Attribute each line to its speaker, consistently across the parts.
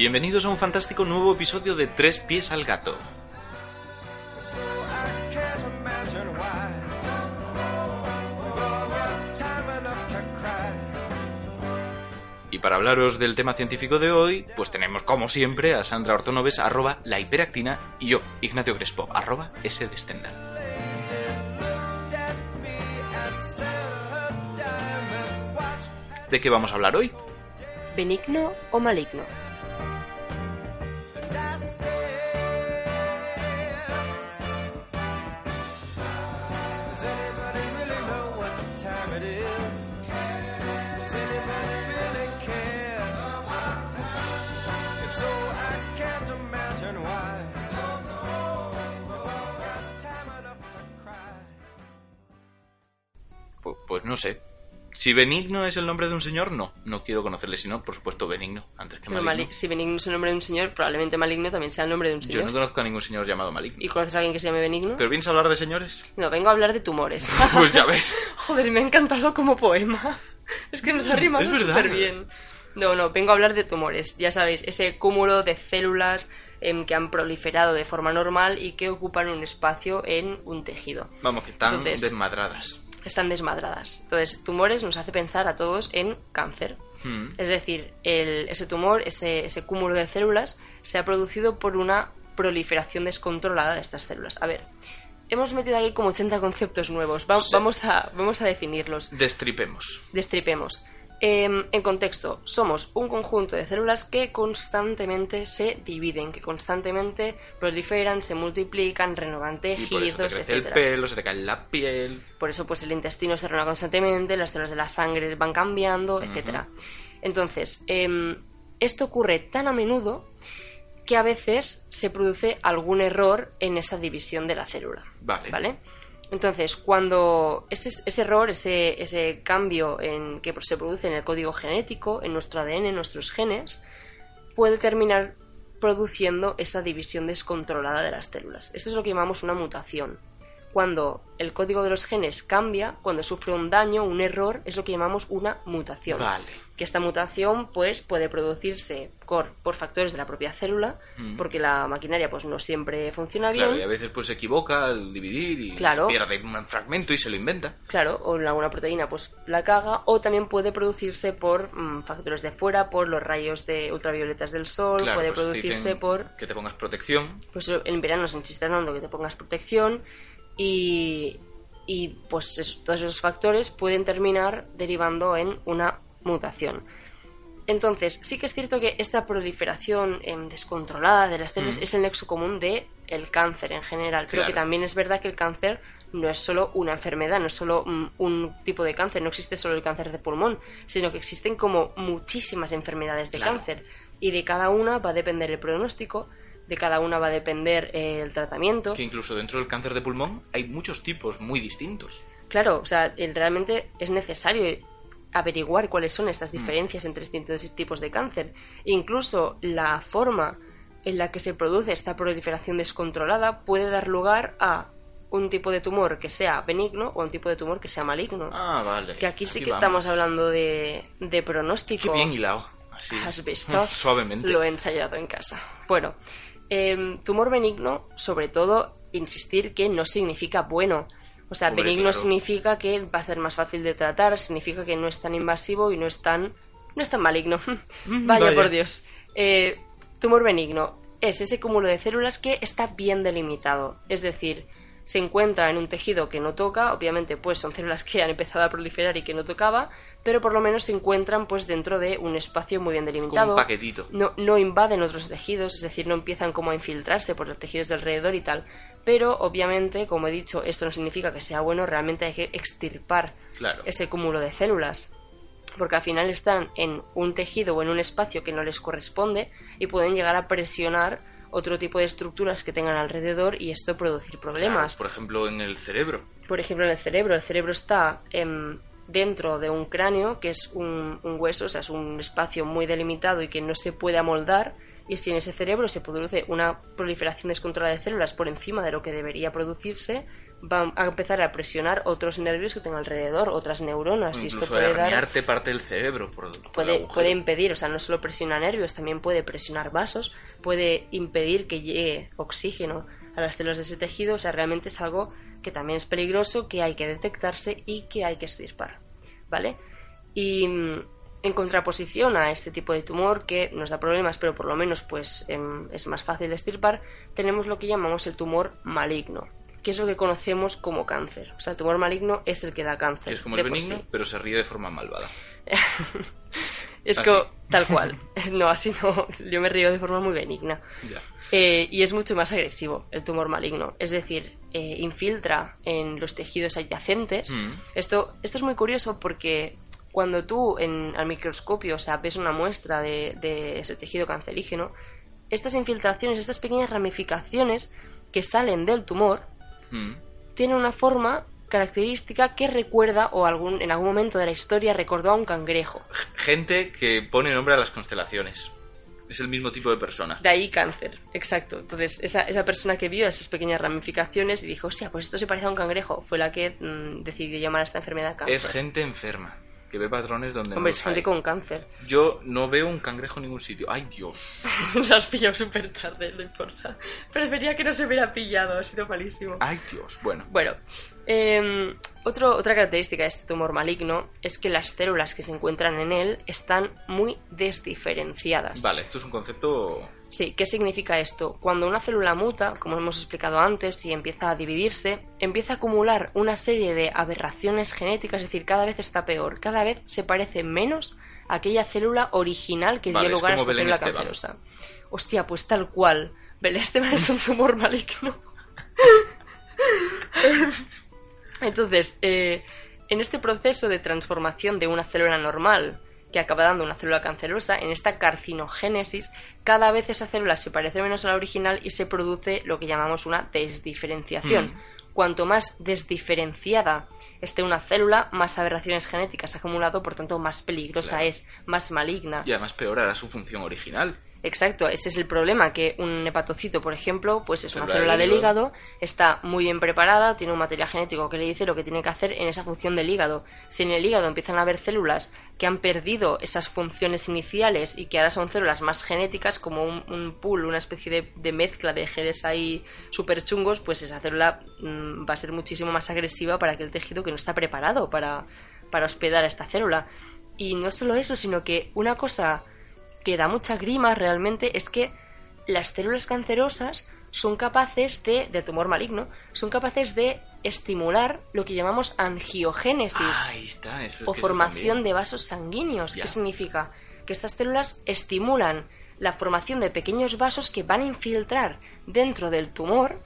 Speaker 1: Bienvenidos a un fantástico nuevo episodio de Tres pies al gato. Y para hablaros del tema científico de hoy, pues tenemos como siempre a Sandra Ortonoves, arroba la hiperactina, y yo, Ignacio Crespo, arroba S de. ¿De qué vamos a hablar hoy?
Speaker 2: benigno o maligno.
Speaker 1: Pues, no sé. Si Benigno es el nombre de un señor, no. No quiero conocerle, sino, por supuesto, Benigno, antes que
Speaker 2: Pero
Speaker 1: Maligno.
Speaker 2: mali- si benigno es el nombre de un señor, probablemente maligno también sea el nombre de un
Speaker 1: Yo
Speaker 2: señor.
Speaker 1: no conozco a ningún señor llamado Maligno.
Speaker 2: ¿Y conoces a alguien que se llame benigno?
Speaker 1: ¿Pero vienes a hablar de señores?
Speaker 2: No, vengo a hablar de tumores.
Speaker 1: Pues ya ves.
Speaker 2: Joder, me ha encantado como poema. Es que nos ha rimado súper bien. No, no, vengo a hablar de tumores. Ya sabéis, ese cúmulo de células em, que han proliferado de forma normal y que ocupan un espacio en un tejido.
Speaker 1: Vamos, que están
Speaker 2: Entonces-
Speaker 1: desmadradas.
Speaker 2: Están desmadradas. Entonces, tumores nos hace pensar a todos en cáncer.
Speaker 1: Hmm.
Speaker 2: Es decir, el- ese tumor, ese, ese cúmulo de células, se ha producido por una proliferación descontrolada de estas células. A ver, hemos metido aquí como 80 conceptos nuevos. Va-
Speaker 1: Sí.
Speaker 2: vamos, a, vamos a definirlos.
Speaker 1: Destripemos.
Speaker 2: Destripemos. Em, en contexto, somos un conjunto de células que constantemente se dividen, que constantemente proliferan, se multiplican, renovan
Speaker 1: Y por eso te
Speaker 2: tejidos,
Speaker 1: crece el pelo, se te cae la piel.
Speaker 2: Por eso, pues el intestino se renueva constantemente, las células de la sangre van cambiando, etcétera. Entonces, em, esto ocurre tan a menudo que a veces se produce algún error en esa división de la célula.
Speaker 1: Vale.
Speaker 2: ¿Vale? Entonces, cuando ese, ese error, ese, ese cambio en, que se produce en el código genético, en nuestro ADN, en nuestros genes, puede terminar produciendo esa división descontrolada de las células. Esto es lo que llamamos una mutación. Cuando el código de los genes cambia, cuando sufre un daño, un error, es lo que llamamos una mutación.
Speaker 1: Vale.
Speaker 2: Que esta mutación pues puede producirse por, por factores de la propia célula,
Speaker 1: Mm.
Speaker 2: porque la maquinaria pues no siempre funciona
Speaker 1: Claro, y
Speaker 2: bien.
Speaker 1: a veces pues se equivoca al dividir y
Speaker 2: Claro.
Speaker 1: pierde un fragmento y se lo inventa.
Speaker 2: Claro, o en alguna proteína pues la caga, o también puede producirse por mm, factores de fuera, por los rayos de ultravioletas del sol,
Speaker 1: Claro,
Speaker 2: puede
Speaker 1: pues
Speaker 2: producirse por...
Speaker 1: Que te pongas protección.
Speaker 2: Pues en verano nos insisten dando que te pongas protección y, y pues es- todos esos factores pueden terminar derivando en una mutación. Entonces, sí que es cierto que esta proliferación em, descontrolada de las células
Speaker 1: Mm.
Speaker 2: es el nexo común de el cáncer en general, pero que también es verdad que el cáncer no es solo una enfermedad, no es solo mm, un tipo de cáncer, no existe solo el cáncer de pulmón, sino que existen como muchísimas enfermedades de
Speaker 1: Claro.
Speaker 2: cáncer y de cada una va a depender el pronóstico, de cada una va a depender eh, el tratamiento.
Speaker 1: Que incluso dentro del cáncer de pulmón hay muchos tipos muy distintos.
Speaker 2: Claro, o sea, realmente es necesario averiguar cuáles son
Speaker 1: Mm.
Speaker 2: estas diferencias entre distintos tipos de cáncer. Incluso la forma en la que se produce esta proliferación descontrolada puede dar lugar a un tipo de tumor que sea benigno o un tipo de tumor que sea maligno.
Speaker 1: Ah, vale.
Speaker 2: que aquí sí que
Speaker 1: vamos.
Speaker 2: estamos hablando de, de
Speaker 1: Qué
Speaker 2: pronóstico.
Speaker 1: bien hilado. Así.
Speaker 2: ¿Has visto?
Speaker 1: Suavemente.
Speaker 2: Lo he ensayado en casa. Bueno, em, tumor benigno, sobre todo, insistir que no significa bueno. O sea,
Speaker 1: Hombre,
Speaker 2: benigno
Speaker 1: claro.
Speaker 2: significa que va a ser más fácil de tratar, significa que no es tan invasivo y no es tan, no es tan maligno. Vaya,
Speaker 1: vaya.
Speaker 2: por Dios. Eh, tumor benigno es ese cúmulo de células que está bien delimitado. Es decir, se encuentra en un tejido que no toca, obviamente pues son células que han empezado a proliferar y que no tocaba, pero por lo menos se encuentran pues dentro de un espacio muy bien delimitado.
Speaker 1: un paquetito.
Speaker 2: No, no invaden otros tejidos, es decir, no empiezan como a infiltrarse por los tejidos de alrededor y tal. Pero obviamente, como he dicho, esto no significa que sea bueno, realmente hay que extirpar
Speaker 1: Claro.
Speaker 2: ese cúmulo de células. Porque al final están en un tejido o en un espacio que no les corresponde y pueden llegar a presionar otro tipo de estructuras que tengan alrededor y esto producir problemas.
Speaker 1: Claro, por ejemplo, en el cerebro.
Speaker 2: Por ejemplo, en el cerebro. El cerebro está em, dentro de un cráneo, que es un, un hueso, o sea, es un espacio muy delimitado y que no se puede amoldar. Y si en ese cerebro se produce una proliferación descontrolada de células por encima de lo que debería producirse, va a empezar a presionar otros nervios que tenga alrededor, otras neuronas. Y esto puede dar
Speaker 1: parte del cerebro. Por, por
Speaker 2: puede, puede impedir, o sea, no solo presiona nervios, también puede presionar vasos, puede impedir que llegue oxígeno a las células de ese tejido, o sea, realmente es algo que también es peligroso, que hay que detectarse y que hay que extirpar, ¿vale? Y mm, en contraposición a este tipo de tumor que nos da problemas, pero por lo menos pues em, es más fácil de extirpar, tenemos lo que llamamos el tumor maligno, que es lo que conocemos como cáncer. O sea, el tumor maligno es el que da cáncer.
Speaker 1: Es como el benigno,
Speaker 2: sí.
Speaker 1: pero se ríe de forma malvada.
Speaker 2: Es
Speaker 1: Así.
Speaker 2: como tal cual. No, así no. Yo me río de forma muy benigna.
Speaker 1: Ya.
Speaker 2: Eh, y es mucho más agresivo el tumor maligno. Es decir, eh, infiltra en los tejidos adyacentes.
Speaker 1: Mm.
Speaker 2: Esto, esto es muy curioso porque cuando tú en, al microscopio o sea, ves una muestra de, de ese tejido cancerígeno, estas infiltraciones, estas pequeñas ramificaciones que salen del tumor,
Speaker 1: Mm.
Speaker 2: tienen una forma característica que recuerda o algún, en algún momento de la historia recordó a un cangrejo.
Speaker 1: Gente que pone nombre a las constelaciones. Es el mismo tipo de persona.
Speaker 2: De ahí cáncer, exacto. Entonces, esa, esa persona que vio esas pequeñas ramificaciones y dijo, hostia, pues esto se parece a un cangrejo, fue la que mm, decidió llamar a esta enfermedad cáncer.
Speaker 1: Es gente enferma. Que ve patrones donde
Speaker 2: Hombre,
Speaker 1: no
Speaker 2: es gente
Speaker 1: hay.
Speaker 2: con cáncer.
Speaker 1: Yo no veo un cangrejo en ningún sitio. ¡Ay, Dios!
Speaker 2: Lo has pillado súper tarde, no importa. Prefería que no se hubiera pillado, ha sido malísimo.
Speaker 1: ¡Ay, Dios! Bueno,
Speaker 2: Bueno, eh, otro- otra característica de este tumor maligno es que las células que se encuentran en él están muy desdiferenciadas.
Speaker 1: vale, esto es un concepto...
Speaker 2: Sí, ¿qué significa esto? Cuando una célula muta, como hemos explicado antes, y empieza a dividirse, empieza a acumular una serie de aberraciones genéticas, es decir, cada vez está peor, cada vez se parece menos a aquella célula original que
Speaker 1: Vale,
Speaker 2: dio lugar a esta
Speaker 1: Belén
Speaker 2: célula
Speaker 1: Esteban.
Speaker 2: cancerosa. Hostia, pues tal cual. Belén Esteban es un tumor maligno. Entonces, eh, en este proceso de transformación de una célula normal que acaba dando una célula cancerosa, en esta carcinogénesis, cada vez esa célula se parece menos a la original y se produce lo que llamamos una desdiferenciación.
Speaker 1: Mm.
Speaker 2: Cuanto más desdiferenciada esté una célula, más aberraciones genéticas ha acumulado, por tanto, más peligrosa
Speaker 1: Claro.
Speaker 2: es, más maligna.
Speaker 1: Y además peorará su función original.
Speaker 2: Exacto, ese es el problema, que un hepatocito, por ejemplo, pues es una
Speaker 1: Célula del hígado.
Speaker 2: está muy bien preparada, tiene un material genético que le dice lo que tiene que hacer en esa función del hígado. Si en el hígado empiezan a haber células que han perdido esas funciones iniciales y que ahora son células más genéticas, como un, un pool, una especie de, de mezcla de genes ahí súper chungos, pues esa célula mm, va a ser muchísimo más agresiva para aquel tejido que no está preparado para, para hospedar a esta célula. Y no solo eso, sino que una cosa que da mucha grima realmente es que las células cancerosas son capaces de, de tumor maligno, son capaces de estimular lo que llamamos angiogénesis
Speaker 1: Ahí está, eso es
Speaker 2: o
Speaker 1: que
Speaker 2: formación de vasos sanguíneos.
Speaker 1: Ya.
Speaker 2: ¿Qué significa? Que estas células estimulan la formación de pequeños vasos que van a infiltrar dentro del tumor.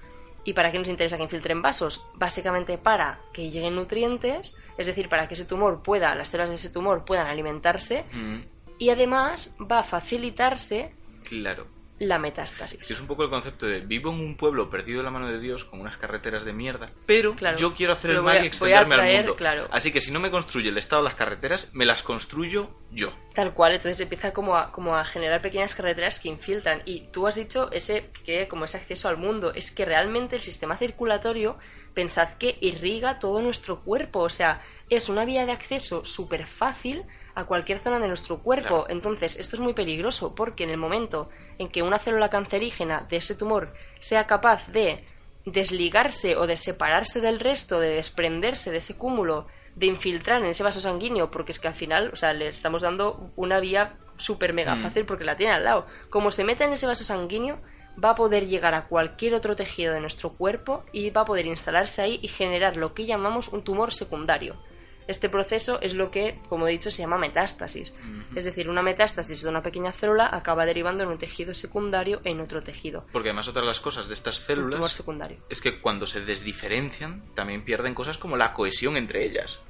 Speaker 2: ¿Y para qué nos interesa que infiltren vasos? Básicamente para que lleguen nutrientes, es decir, para que ese tumor pueda, las células de ese tumor puedan alimentarse
Speaker 1: Mm,
Speaker 2: y además va a facilitarse
Speaker 1: claro.
Speaker 2: la metástasis.
Speaker 1: es un poco el concepto de vivo en un pueblo perdido de la mano de Dios con unas carreteras de mierda, pero
Speaker 2: Claro.
Speaker 1: yo quiero hacer
Speaker 2: Pero
Speaker 1: el mal
Speaker 2: a-
Speaker 1: y extenderme
Speaker 2: traer,
Speaker 1: al mundo.
Speaker 2: claro.
Speaker 1: Así que si no me construye el Estado las carreteras, me las construyo yo.
Speaker 2: Tal cual, entonces empieza como a, como a generar pequeñas carreteras que infiltran. Y tú has dicho ese que como ese acceso al mundo, es que realmente el sistema circulatorio, pensad que irriga todo nuestro cuerpo, o sea, es una vía de acceso súper fácil a cualquier zona de nuestro cuerpo.
Speaker 1: Claro.
Speaker 2: Entonces, esto es muy peligroso porque en el momento en que una célula cancerígena de ese tumor sea capaz de desligarse o de separarse del resto, de desprenderse de ese cúmulo, de infiltrar en ese vaso sanguíneo, porque es que al final, o sea, le estamos dando una vía súper mega
Speaker 1: Mm.
Speaker 2: fácil porque la tiene al lado. Como se mete en ese vaso sanguíneo, va a poder llegar a cualquier otro tejido de nuestro cuerpo y va a poder instalarse ahí y generar lo que llamamos un tumor secundario. Este proceso es lo que, como he dicho, se llama metástasis. Es decir, una metástasis de una pequeña célula acaba derivando en un tejido secundario en otro tejido.
Speaker 1: Porque además otra de las cosas de estas células
Speaker 2: tumor secundario.
Speaker 1: es que cuando se desdiferencian también pierden cosas como la cohesión entre ellas.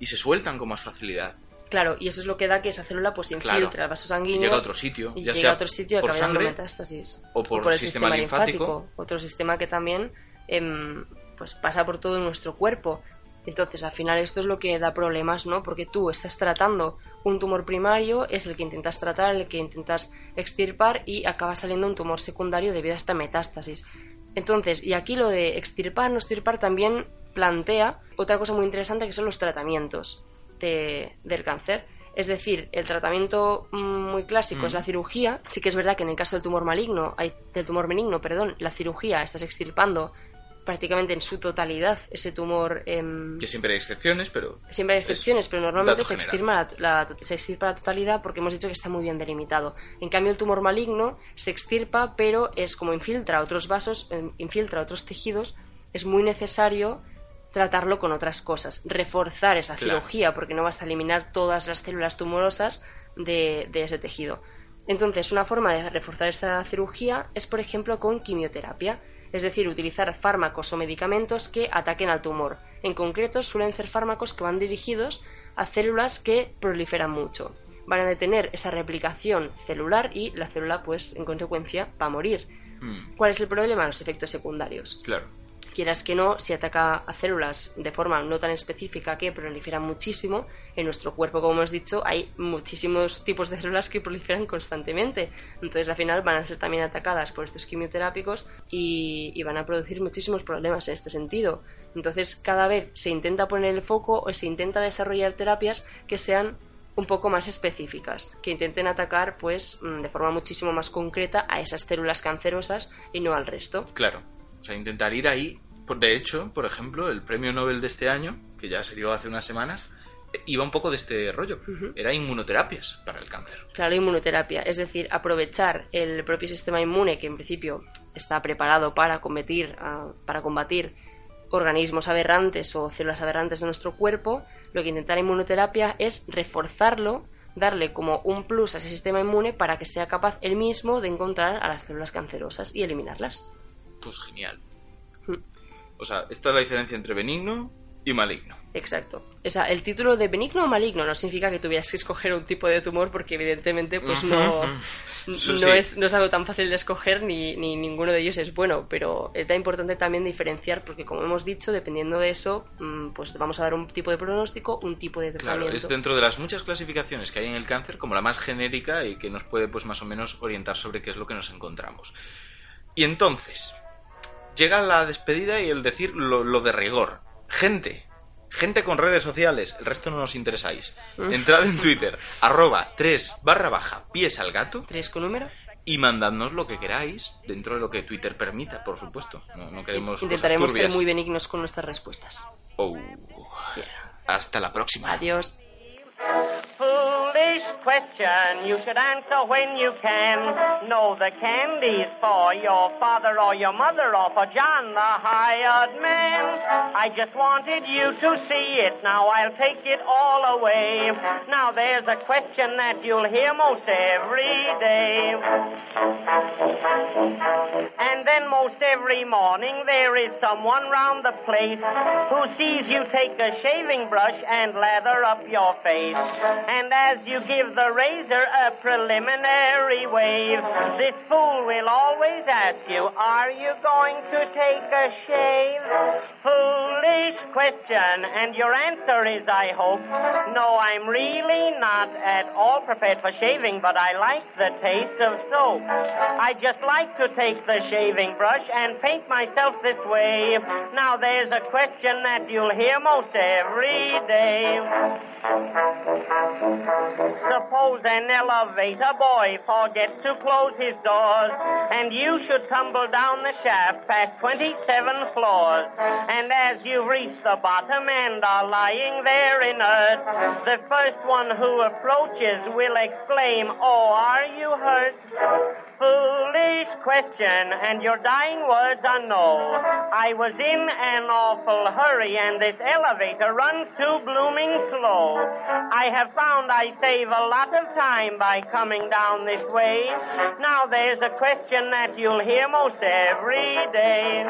Speaker 1: Y se sueltan con más facilidad.
Speaker 2: Claro, y eso es lo que da que esa célula pues
Speaker 1: Claro.
Speaker 2: infiltra el vaso
Speaker 1: Y
Speaker 2: sanguíneo
Speaker 1: llega a otro sitio,
Speaker 2: y
Speaker 1: ya
Speaker 2: llega
Speaker 1: sea
Speaker 2: a otro sitio y
Speaker 1: por sangre
Speaker 2: metástasis.
Speaker 1: o por
Speaker 2: el
Speaker 1: sistema linfático.
Speaker 2: otro sistema que también em, pues pasa por todo nuestro cuerpo. Entonces, al final esto es lo que da problemas, ¿no? Porque tú estás tratando un tumor primario, es el que intentas tratar, el que intentas extirpar y acaba saliendo un tumor secundario debido a esta metástasis. Entonces, y aquí lo de extirpar, no extirpar también plantea otra cosa muy interesante que son los tratamientos de- del cáncer. Es decir, el tratamiento mm, muy clásico
Speaker 1: Mm.
Speaker 2: es la cirugía. Sí que es verdad que en el caso del tumor maligno, hay, del tumor benigno, perdón, la cirugía estás extirpando prácticamente en su totalidad ese tumor. em,
Speaker 1: Que siempre hay excepciones, pero
Speaker 2: Siempre hay
Speaker 1: es
Speaker 2: excepciones, pero normalmente se extirpa la, la- se extirpa la totalidad porque hemos dicho que está muy bien delimitado. En cambio, el tumor maligno se extirpa, pero es como infiltra otros vasos, em, infiltra otros tejidos, es muy necesario tratarlo con otras cosas, reforzar esa
Speaker 1: Claro.
Speaker 2: cirugía, porque no basta eliminar todas las células tumorosas de, de ese tejido. Entonces, una forma de reforzar esta cirugía es, por ejemplo, con quimioterapia, es decir, utilizar fármacos o medicamentos que ataquen al tumor. En concreto, suelen ser fármacos que van dirigidos a células que proliferan mucho. Van a detener esa replicación celular y la célula, pues, en consecuencia, va a morir.
Speaker 1: Mm,
Speaker 2: ¿Cuál es el problema? Los efectos secundarios
Speaker 1: claro.
Speaker 2: Quieras que no, si ataca a células de forma no tan específica que proliferan muchísimo, en nuestro cuerpo, como hemos dicho, hay muchísimos tipos de células que proliferan constantemente. Entonces, al final van a ser también atacadas por estos quimioterápicos y, y van a producir muchísimos problemas en este sentido. Entonces, cada vez se intenta poner el foco o se intenta desarrollar terapias que sean un poco más específicas, que intenten atacar pues mm, de forma muchísimo más concreta a esas células cancerosas y no al resto.
Speaker 1: Claro. O sea, intentar ir ahí. De hecho, por ejemplo, el premio Nobel de este año, que ya se dio hace unas semanas, eh, iba un poco de este rollo. Era inmunoterapias para el cáncer.
Speaker 2: Claro, inmunoterapia, es decir, aprovechar el propio sistema inmune que en principio está preparado para combatir, ah, para combatir organismos aberrantes o células aberrantes de nuestro cuerpo, lo que intenta la inmunoterapia es reforzarlo, darle como un plus a ese sistema inmune para que sea capaz él mismo de encontrar a las células cancerosas y eliminarlas.
Speaker 1: Pues genial.
Speaker 2: Mm.
Speaker 1: O sea, esta es la diferencia entre benigno y maligno.
Speaker 2: Exacto. O sea, el título de benigno o maligno no significa que tuvieras que escoger un tipo de tumor porque evidentemente pues no, no,
Speaker 1: Sí,
Speaker 2: es, no es algo tan fácil de escoger ni, ni ninguno de ellos es bueno, pero es importante también diferenciar porque como hemos dicho, dependiendo de eso, mm, pues vamos a dar un tipo de pronóstico, un tipo de
Speaker 1: Claro,
Speaker 2: tratamiento.
Speaker 1: es dentro de las muchas clasificaciones que hay en el cáncer como la más genérica y que nos puede pues más o menos orientar sobre qué es lo que nos encontramos. Y entonces, llega la despedida y el decir lo, lo de rigor. Gente, gente con redes sociales, el resto no nos interesáis.
Speaker 2: Mm.
Speaker 1: Entrad en Twitter, arroba 3 barra baja pies al gato
Speaker 2: ¿Tres con número?
Speaker 1: y mandadnos lo que queráis, dentro de lo que Twitter permita, por supuesto. No, no queremos
Speaker 2: Intentaremos
Speaker 1: cosas
Speaker 2: ser muy benignos con nuestras respuestas.
Speaker 1: Oh. Hasta la próxima.
Speaker 2: Adiós.
Speaker 3: Foolish question you should answer when you can. Know the candy's for your father or your mother or for John the hired man. I just wanted you to see it. Now I'll take it all away. Now there's a question that you'll hear most every day. And then most every morning there is someone round the place who sees you take a shaving brush and lather up your face. And as you give the razor a preliminary wave, this fool will always ask you, are you going to take a shave? Foolish question, and your answer is, I hope, no, I'm really not at all prepared for shaving, but I like the taste of soap. I just like to take the shaving brush and paint myself this way. Now there's a question that you'll hear most every day. Suppose an elevator boy forgets to close his doors, and you should tumble down the shaft past 27 floors. And as you reach the bottom and are lying there inert, the first one who approaches will exclaim, Oh, are you hurt? Foolish question, and your dying words are no. I was in an awful hurry, and this elevator runs too blooming slow. I have found I save a lot of time by coming down this way. Now there's a question that you'll hear most every day.